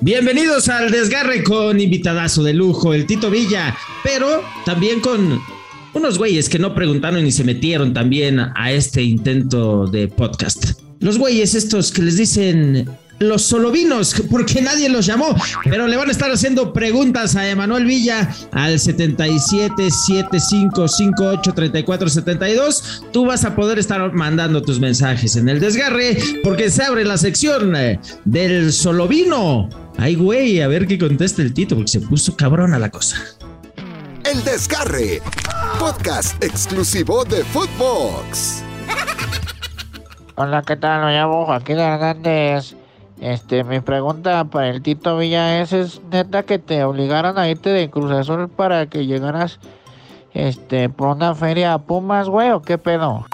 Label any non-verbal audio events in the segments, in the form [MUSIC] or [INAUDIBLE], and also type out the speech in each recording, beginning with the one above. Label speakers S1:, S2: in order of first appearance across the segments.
S1: Bienvenidos al desgarre con invitadazo de lujo, el Tito Villa, pero también con unos güeyes que no preguntaron ni se metieron también a este intento de podcast. Los güeyes estos que les dicen los solovinos, porque nadie los llamó, pero le van a estar haciendo preguntas a Emanuel Villa al 77 75 58 34 72. Tú vas a poder estar mandando tus mensajes en el desgarre, porque se abre la sección eh, del solovino. Ay, güey, a ver qué contesta el Tito, porque se puso cabrona la cosa.
S2: El desgarre, podcast exclusivo de Footbox.
S3: Hola, ¿qué tal? Me llamo Joaquín Hernández. Este, mi pregunta para el Tito Villa es, ¿es neta que te obligaron a irte de Cruz Azul para que llegaras, este, por una feria a Pumas, güey, o qué pedo?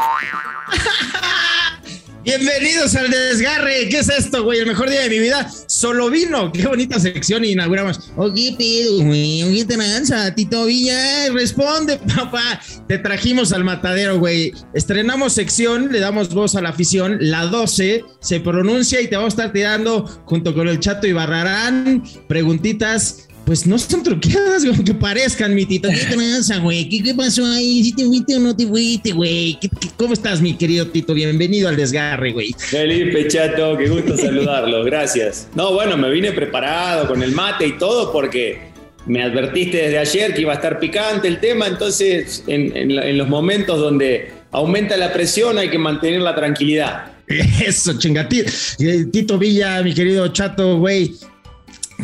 S1: Bienvenidos al desgarre. ¿Qué es esto, güey? El mejor día de mi vida. Solo vino. Qué bonita sección inauguramos. Oye, pedo, güey. Te lanza, Tito Villa. Responde, [LAUGHS] papá. Te trajimos al matadero, güey. Estrenamos sección, le damos voz a la afición. La 12 se pronuncia y te vamos a estar tirando junto con el Chato y Barrarán preguntitas pues no son truqueadas, güey, que parezcan, mi tito. ¿Qué tranza, güey? ¿Qué, pasó ahí? ¿Si te fuiste o no te fuiste, güey? cómo estás, mi querido Tito? Bienvenido al desgarre, güey.
S4: Felipe, chato, qué gusto [LAUGHS] saludarlo, gracias. No, bueno, me vine preparado con el mate y todo porque me advertiste desde ayer que iba a estar picante el tema, entonces en, en los momentos donde aumenta la presión hay que mantener la tranquilidad. [LAUGHS]
S1: Eso, chingatito. Eh, Tito Villa, mi querido chato, güey.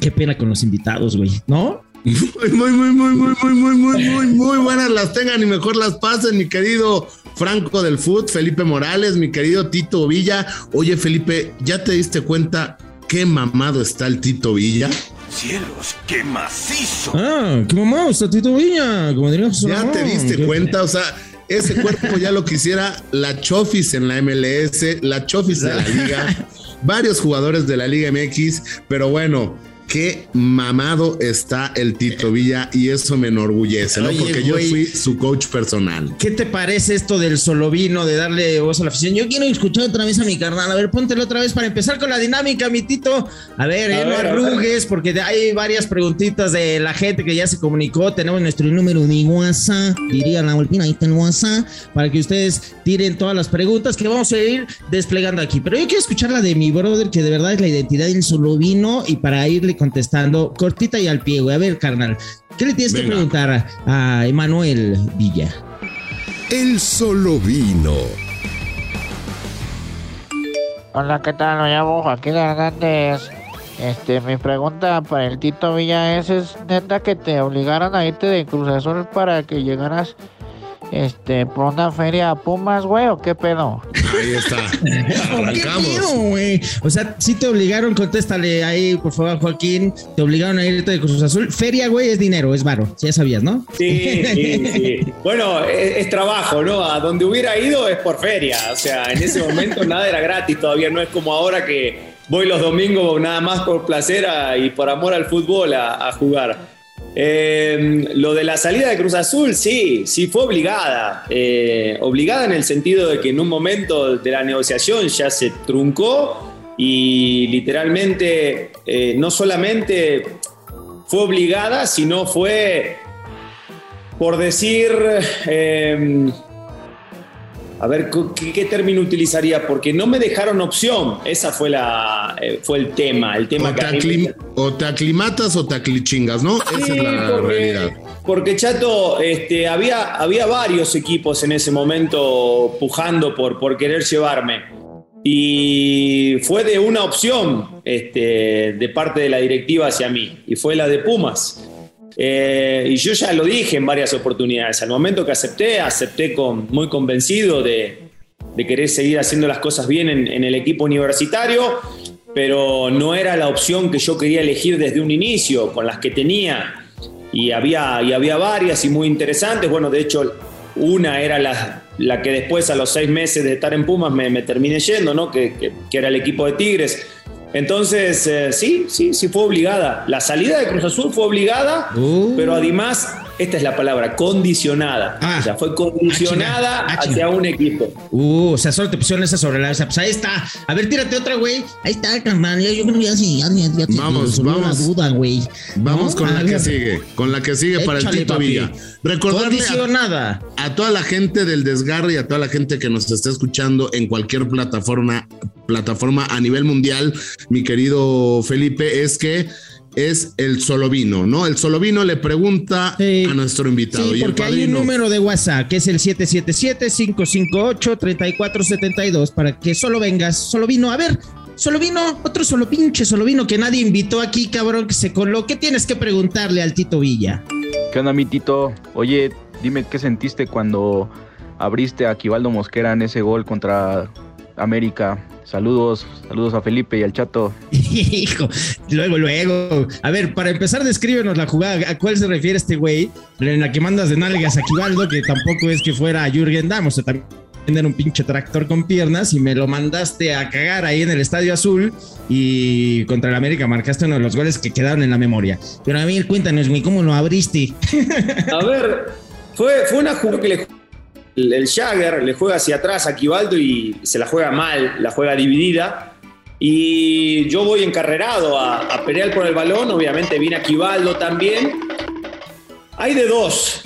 S1: Qué pena con los invitados, güey, ¿no?
S5: Muy, muy, muy, muy, muy, muy, muy, muy, muy, muy buenas las tengan y mejor las pasen, mi querido Franco del Foot, Felipe Morales, mi querido Tito Villa. Oye, Felipe, ¿ya te diste cuenta qué mamado está el Tito Villa?
S2: Cielos, qué macizo.
S1: Ah, qué mamado está Tito Villa, como dirías.
S5: Ya te diste cuenta, o sea, ese cuerpo ya lo quisiera la Chofis en la MLS, la Chofis de la [LAUGHS] liga, varios jugadores de la Liga MX, pero bueno, qué mamado está el Tito Villa y eso me enorgullece, ¿no? Porque yo fui su coach personal.
S1: ¿Qué te parece esto del solo vino, de darle voz a la afición? Yo quiero escuchar otra vez a mi carnal. A ver, póntelo otra vez para empezar con la dinámica, mi Tito. A ver, eh, no arrugues, porque hay varias preguntitas de la gente que ya se comunicó. Tenemos nuestro número de WhatsApp, diría la Volpina, ahí está el WhatsApp, para que ustedes tiren todas las preguntas que vamos a ir desplegando aquí. Pero yo quiero escuchar la de mi brother, que de verdad es la identidad del solo vino, y para irle contestando cortita y al pie, güey. A ver, carnal, ¿qué le tienes que preguntar a, Emanuel Villa?
S2: El solo vino.
S3: Hola, ¿qué tal? Me llamo Joaquín Hernández. Este, mi pregunta para el Tito Villa es, ¿es neta que te obligaron a irte de Cruz Azul para que llegaras este, por una feria a Pumas, güey, o qué pedo?
S5: Ahí está. [LAUGHS] Arrancamos.
S1: ¿Qué O sea, si te obligaron, contéstale ahí, por favor, Joaquín. Te obligaron a irte de Cruz Azul. Feria, güey, es dinero, es varo. Ya sabías, ¿no?
S4: Sí, sí, [LAUGHS] sí. Bueno, es, trabajo, ¿no? A donde hubiera ido es por feria. O sea, en ese momento nada era gratis todavía. No es como ahora que voy los domingos nada más por placer y por amor al fútbol a jugar. Eh, lo de la salida de Cruz Azul, sí, sí fue obligada. Eh, obligada en el sentido de que en un momento de la negociación ya se truncó y literalmente eh, no solamente fue obligada, sino fue, por decir, a ver, ¿qué, término utilizaría? Porque no me dejaron opción. Esa fue la eh, fue el tema. El tema
S5: o, te o te aclimatas o te aclichingas, ¿no? Esa es la realidad.
S4: Porque Chato, este, había, había varios equipos en ese momento pujando por, por querer llevarme. Y fue de una opción este, de parte de la directiva hacia mí. Y fue la de Pumas. Eh, y yo ya lo dije en varias oportunidades. Al momento que acepté, acepté con, muy convencido de, querer seguir haciendo las cosas bien en, el equipo universitario, pero no era la opción que yo quería elegir desde un inicio, con las que tenía. Y había, y había varias y muy interesantes. Bueno, de hecho, una era la, la que después, a los seis meses de estar en Pumas, me, terminé yendo, ¿no? que era el equipo de Tigres entonces, eh, sí, sí, sí fue obligada. La salida de Cruz Azul fue obligada, uh. pero además esta es la palabra, condicionada.
S1: Ah.
S4: o sea, fue condicionada
S1: Ah. Ah,
S4: hacia un equipo.
S1: Uh, o sea, solo te pusieron esa sobre la mesa. Pues ahí está. A ver, tírate otra, güey. Ahí está, carnal. Yo creo que ya sí, ya, ya, te
S5: Vamos, vamos.
S1: la duda, güey.
S5: Vamos
S1: ¿No?
S5: con
S1: A
S5: la que sigue, con la que sigue para el Tito
S1: papi.
S5: Villa. Recordarle a,
S1: Condicionada.
S5: a toda la gente del desgarre y a toda la gente que nos está escuchando en cualquier plataforma, plataforma a nivel mundial, mi querido Felipe, es que es el solo vino, ¿no? El solo vino le pregunta
S1: Sí.
S5: a nuestro invitado.
S1: Sí,
S5: y el
S1: porque hay un número de WhatsApp que es el 777-558-3472 para que solo vengas, solo vino. A ver, solo vino, otro solo pinche, solo vino que nadie invitó aquí, cabrón, que se coló. ¿Qué tienes que preguntarle al Tito Villa?
S6: ¿Qué onda, mi Tito? Oye, dime qué sentiste cuando abriste a Quivaldo Mosquera en ese gol contra América. Saludos, saludos a Felipe y al Chato. [LAUGHS]
S1: Hijo, luego, luego. A ver, para empezar, descríbenos la jugada. ¿A cuál se refiere este güey? En la que mandas de nalgas a Quivaldo, que tampoco es que fuera Jürgen Damm, o sea, también era un pinche tractor con piernas y me lo mandaste a cagar ahí en el Estadio Azul y contra el América marcaste uno de los goles que quedaron en la memoria. Pero a ver, cuéntanos, güey, ¿cómo lo abriste? [LAUGHS]
S4: A ver, fue, fue una jugada que le, el, Jagger le juega hacia atrás a Quivaldo y se la juega mal, la juega dividida. Y yo voy encarrerado a, pelear por el balón, obviamente viene a Quivaldo también. Hay de dos.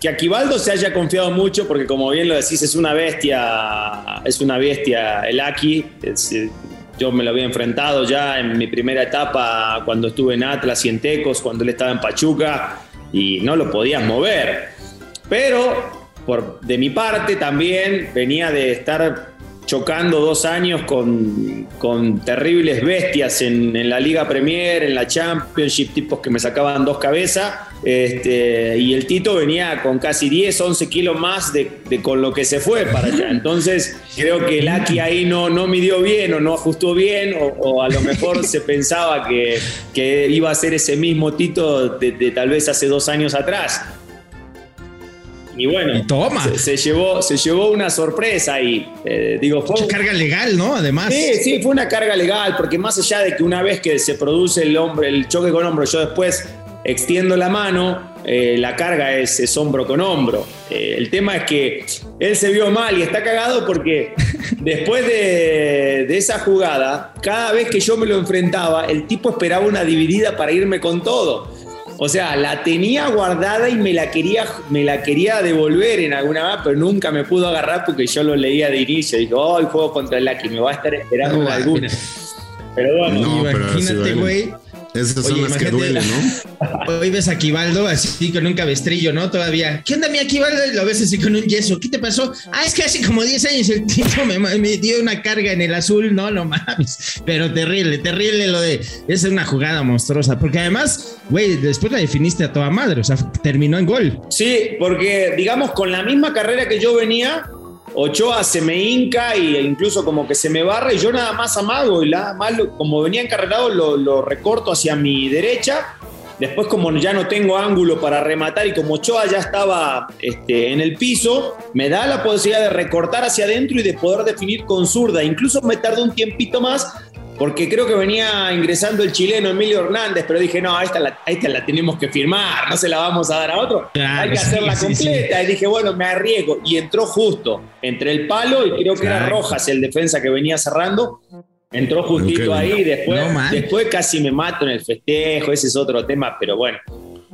S4: Que Aquivaldo se haya confiado mucho, porque como bien lo decís, es una bestia, es una bestia el Aki. Eh, yo me lo había enfrentado ya en mi primera etapa cuando estuve en Atlas y en Tecos, cuando él estaba en Pachuca, y no lo podías mover. Pero por, de mi parte también venía de estar chocando dos años con, con terribles bestias en, en la Liga Premier, en la Championship, tipos que me sacaban dos cabezas. Este, y el Tito venía con casi 10, 11 kilos más de, con lo que se fue para allá. Entonces, creo que el Aki ahí no, no midió bien o no ajustó bien, o, a lo mejor se pensaba que, que iba a ser ese mismo Tito de tal vez hace dos años atrás. Y bueno,
S1: Y toma.
S4: Se, se llevó, se llevó una sorpresa y eh, digo, fue,
S1: Mucha carga legal, ¿no? Además.
S4: Sí, sí, fue una carga legal, porque más allá de que una vez que se produce el, hombre, el choque con hombro, yo después extiendo la mano, eh, la carga es, es hombro con hombro. Eh, el tema es que él se vio mal y está cagado porque [LAUGHS] después de, de esa jugada, cada vez que yo me lo enfrentaba, el tipo esperaba una dividida para irme con todo. O sea, la tenía guardada y me la quería, me la quería devolver en alguna vez, pero nunca me pudo agarrar porque yo lo leía de inicio. Dijo, oh, el juego contra el Aki, me va a estar esperando
S1: No,
S4: alguna. Pero bueno,
S5: No,
S1: Imagínate, güey.
S5: Esas son
S1: Oye,
S5: las que duelen, ¿no? [LAUGHS]
S1: Hoy ves a Quivaldo así con un cabestrillo, ¿no? Todavía. ¿Qué onda, mi Aquivaldo? Y lo ves así con un yeso. ¿Qué te pasó? Ah, es que hace como 10 años el tipo me, me dio una carga en el azul. No, no mames. Pero terrible, terrible lo de. Es una jugada monstruosa. Porque además, güey, después la definiste a toda madre. O sea, terminó en gol.
S4: Sí, porque digamos con la misma carrera que yo venía, Ochoa se me hinca e incluso como que se me barra y yo nada más amago y nada más como venía encarregado lo, lo recorto hacia mi derecha. Después como ya no tengo ángulo para rematar y como Ochoa ya estaba este, en el piso, me da la posibilidad de recortar hacia adentro y de poder definir con zurda. Incluso me tardó un tiempito más porque creo que venía ingresando el chileno Emilio Hernández, pero dije, no, esta la, esta la tenemos que firmar, no se la vamos a dar a otro.
S1: Claro,
S4: Hay que
S1: sí,
S4: hacerla
S1: sí,
S4: completa. Y dije, bueno, me arriesgo. Y entró justo entre el palo y creo que era
S1: Claro.
S4: Rojas el defensa que venía cerrando. Entró justito ahí, después,
S1: No,
S4: después casi me mato en el festejo, ese es otro tema, pero bueno.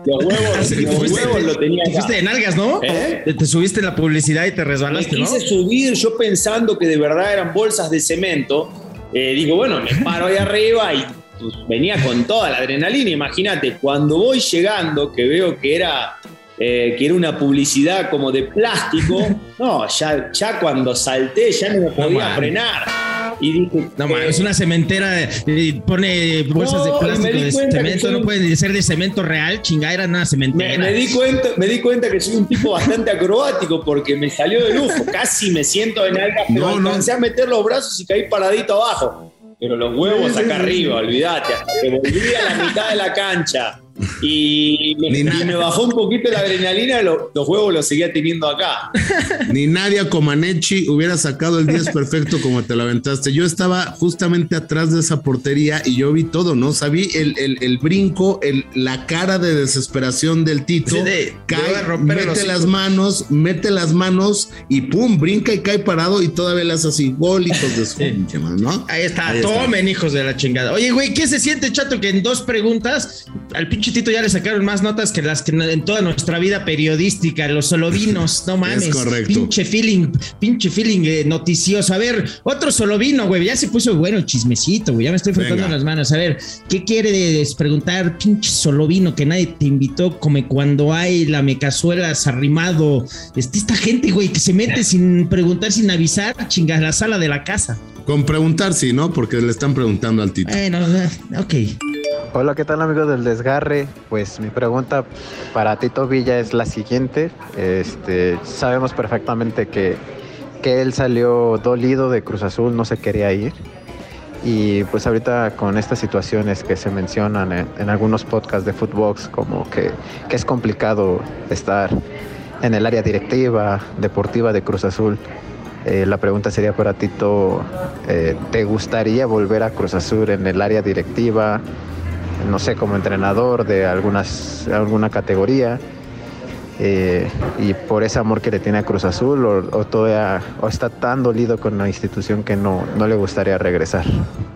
S4: Los huevos, [LAUGHS] los
S1: fuiste-
S4: huevos lo tenía
S1: te fuiste de nalgas, ¿no?
S4: ¿Eh?
S1: Te, te subiste en la publicidad y te
S4: Me
S1: resbalaste, ¿no?
S4: quise subir yo pensando que de verdad eran bolsas de cemento. Eh, digo, bueno, me paro ahí arriba y pues, venía con toda la adrenalina. Imagínate, cuando voy llegando, que veo que era, eh, que era una publicidad como de plástico, no, ya, ya cuando salté ya no me podía frenar. Y dije,
S1: No, man,
S4: eh,
S1: es una cementera, eh, pone bolsas
S4: No,
S1: de plástico de cemento,
S4: soy
S1: no pueden ser de cemento real, chingada, era una cementera.
S4: Me, me di cuenta, me di cuenta que soy un tipo bastante acrobático porque me salió de lujo. Casi me siento en alga, pero
S5: No, no.
S4: alcancé a meter los brazos y caí paradito abajo. Pero los huevos acá arriba, olvídate. hasta que volví a la mitad de la cancha. Y me, y me bajó un poquito la adrenalina, lo- los juegos los seguía teniendo acá. [LAUGHS]
S5: Ni Nadia Comaneci hubiera sacado el 10 perfecto como te lo aventaste. Yo estaba justamente atrás de esa portería y yo vi todo, ¿no? Sabí el, el- el brinco, el- la cara de desesperación del Tito.
S1: Sí, de-
S5: cae, mete las manos, mete las manos y pum, brinca y cae parado y todavía le hace así, golitos de su pinche madre, ¿no?
S1: Ahí está,
S5: Ahí está.
S1: tomen hijos de la chingada. Oye, güey, ¿qué se siente, chato? Que en dos preguntas al pinche Tito ya le sacaron más notas que las que en toda nuestra vida periodística, los solovinos, no [LAUGHS] mames.
S5: Es correcto.
S1: Pinche feeling, pinche feeling eh, noticioso. A ver, otro solovino, güey, ya se puso bueno el chismecito, güey, ya me estoy frotando las manos. A ver, ¿qué quieres preguntar, pinche solovino, que nadie te invitó, como cuando hay la mecazuelas arrimado? Este, esta gente, güey, que se mete sin preguntar, sin avisar, chinga, a la sala de la casa.
S5: Con preguntar, sí, ¿no? Porque le están preguntando al Tito.
S1: Bueno, ok.
S7: Hola, ¿qué tal amigos del desgarre? Pues mi pregunta para Tito Villa es la siguiente. Este, sabemos perfectamente que, que él salió dolido de Cruz Azul, no se quería ir. Y pues ahorita con estas situaciones que se mencionan en, algunos podcasts de Footbox, como que, que es complicado estar en el área directiva, deportiva de Cruz Azul. Eh, la pregunta sería para Tito, eh, ¿te gustaría volver a Cruz Azul en el área directiva? No sé, como entrenador de algunas, alguna categoría. eh, y por ese amor que le tiene a Cruz Azul o, o todavía o está tan dolido con la institución que no, no le gustaría regresar.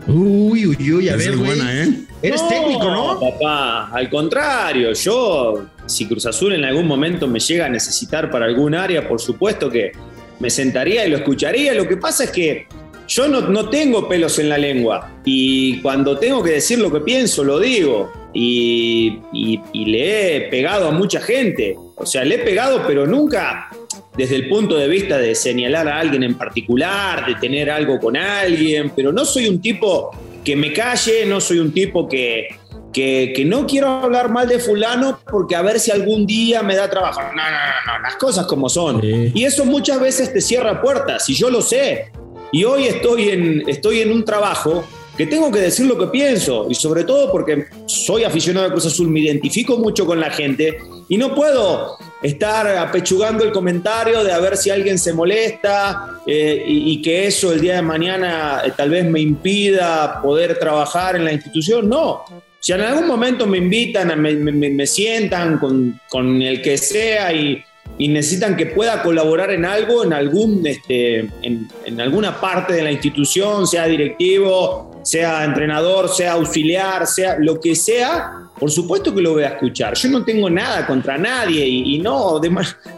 S1: Uy, uy, uy, a
S5: Esa
S1: ver,
S5: buena, ¿eh?
S1: Eres técnico, ¿no?
S4: Papá, al contrario, yo, si Cruz Azul en algún momento me llega a necesitar para algún área, por supuesto que me sentaría y lo escucharía. Lo que pasa es que yo no, no tengo pelos en la lengua y cuando tengo que decir lo que pienso, lo digo. Y, y- y le he pegado a mucha gente. O sea, le he pegado, pero nunca desde el punto de vista de señalar a alguien en particular, de tener algo con alguien, pero no soy un tipo que me calle, no soy un tipo que, que, que no quiero hablar mal de fulano porque a ver si algún día me da trabajo. No, no, no, no, las cosas como son.
S1: Sí.
S4: Y eso muchas veces te cierra puertas, y yo lo sé. Y hoy estoy en, estoy en un trabajo que tengo que decir lo que pienso, y sobre todo porque soy aficionado a Cruz Azul, me identifico mucho con la gente, y no puedo estar apechugando el comentario de a ver si alguien se molesta eh, y, que eso el día de mañana eh, tal vez me impida poder trabajar en la institución. No, si en algún momento me invitan, me, me- me sientan con, con el que sea y, y necesitan que pueda colaborar en algo, en, algún, este, en, en alguna parte de la institución, sea directivo, sea entrenador, sea auxiliar, sea lo que sea, por supuesto que lo voy a escuchar. Yo no tengo nada contra nadie y, no,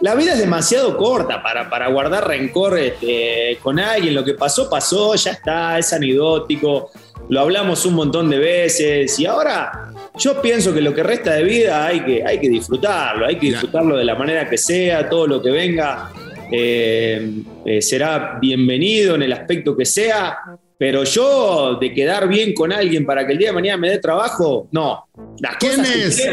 S4: la vida es demasiado corta para, para guardar rencor este, con alguien. Lo que pasó, pasó, ya está, es anecdótico, lo hablamos un montón de veces y ahora yo pienso que lo que resta de vida hay que, hay que disfrutarlo, hay que disfrutarlo de la manera que sea, todo lo que venga eh, eh, será bienvenido en el aspecto que sea, pero yo de quedar bien con alguien para que el día de mañana me dé trabajo, no. Las
S5: ¿Quién
S4: cosas
S5: es?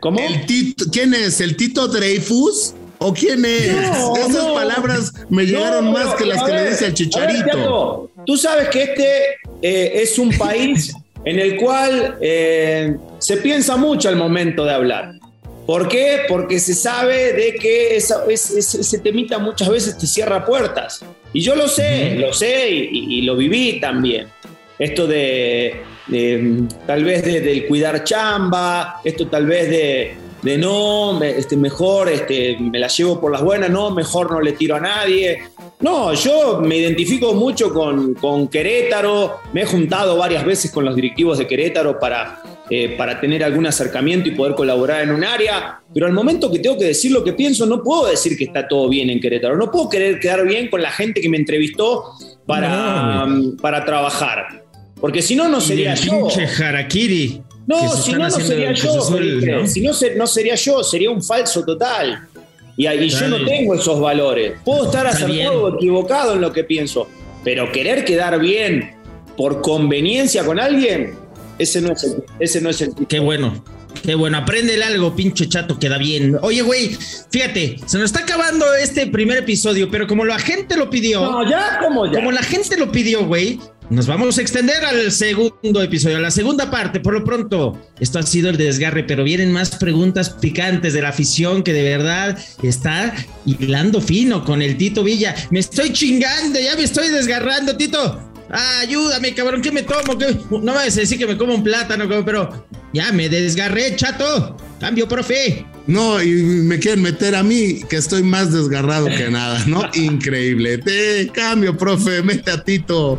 S4: ¿Cómo?
S5: El Tito- ¿Quién es? ¿El Tito Dreyfus? ¿O quién es?
S4: No,
S5: Esas
S4: no.
S5: palabras me llegaron
S4: No,
S5: más que las que le dice el
S4: ver,
S5: chicharito.
S4: Tiago, tú sabes que este eh, es un país [LAUGHS] en el cual eh, se piensa mucho al momento de hablar. ¿Por qué? Porque se sabe de que esa- es- es- ese temita muchas veces te cierra puertas. Y yo lo sé, lo sé y, y- y lo viví también. Esto de, de, tal vez de- del cuidar chamba, esto tal vez de, de no, este, mejor este, me la llevo por las buenas, no, mejor no le tiro a nadie. No, yo me identifico mucho con, con Querétaro, me he juntado varias veces con los directivos de Querétaro para, eh, para tener algún acercamiento y poder colaborar en un área, pero al momento que tengo que decir lo que pienso, no puedo decir que está todo bien en Querétaro, no puedo querer quedar bien con la gente que me entrevistó para,
S1: No,
S4: para trabajar, porque si no, no
S1: Y
S4: sería
S1: el
S4: yo.
S1: pinche harakiri.
S4: No, si no, no sería yo, Felipe.
S1: ¿no?
S4: Si no, no sería yo, sería un falso total. Y, y yo no tengo esos valores. Puedo estar acertado o equivocado en lo que pienso, pero querer quedar bien por conveniencia con alguien, ese no es el, ese no es el
S1: Qué bueno. Qué bueno, apréndele algo, pinche chato, queda bien. Oye, güey, fíjate, se nos está acabando este primer episodio, pero como la gente lo pidió,
S4: No, ya, como ya.
S1: como la gente lo pidió, güey, nos vamos a extender al segundo episodio, a la segunda parte. Por lo pronto, esto ha sido el desgarre, pero vienen más preguntas picantes de la afición que de verdad está hilando fino con el Tito Villa. Me estoy chingando, ya me estoy desgarrando, Tito. ayúdame, cabrón, ¿qué me tomo? No me vas a decir que me como un plátano, pero ya me desgarré, chato. Cambio, profe.
S5: No, y me quieren meter a mí, que estoy más desgarrado que nada, ¿no? [LAUGHS] Increíble. Te cambio, profe, mete a Tito.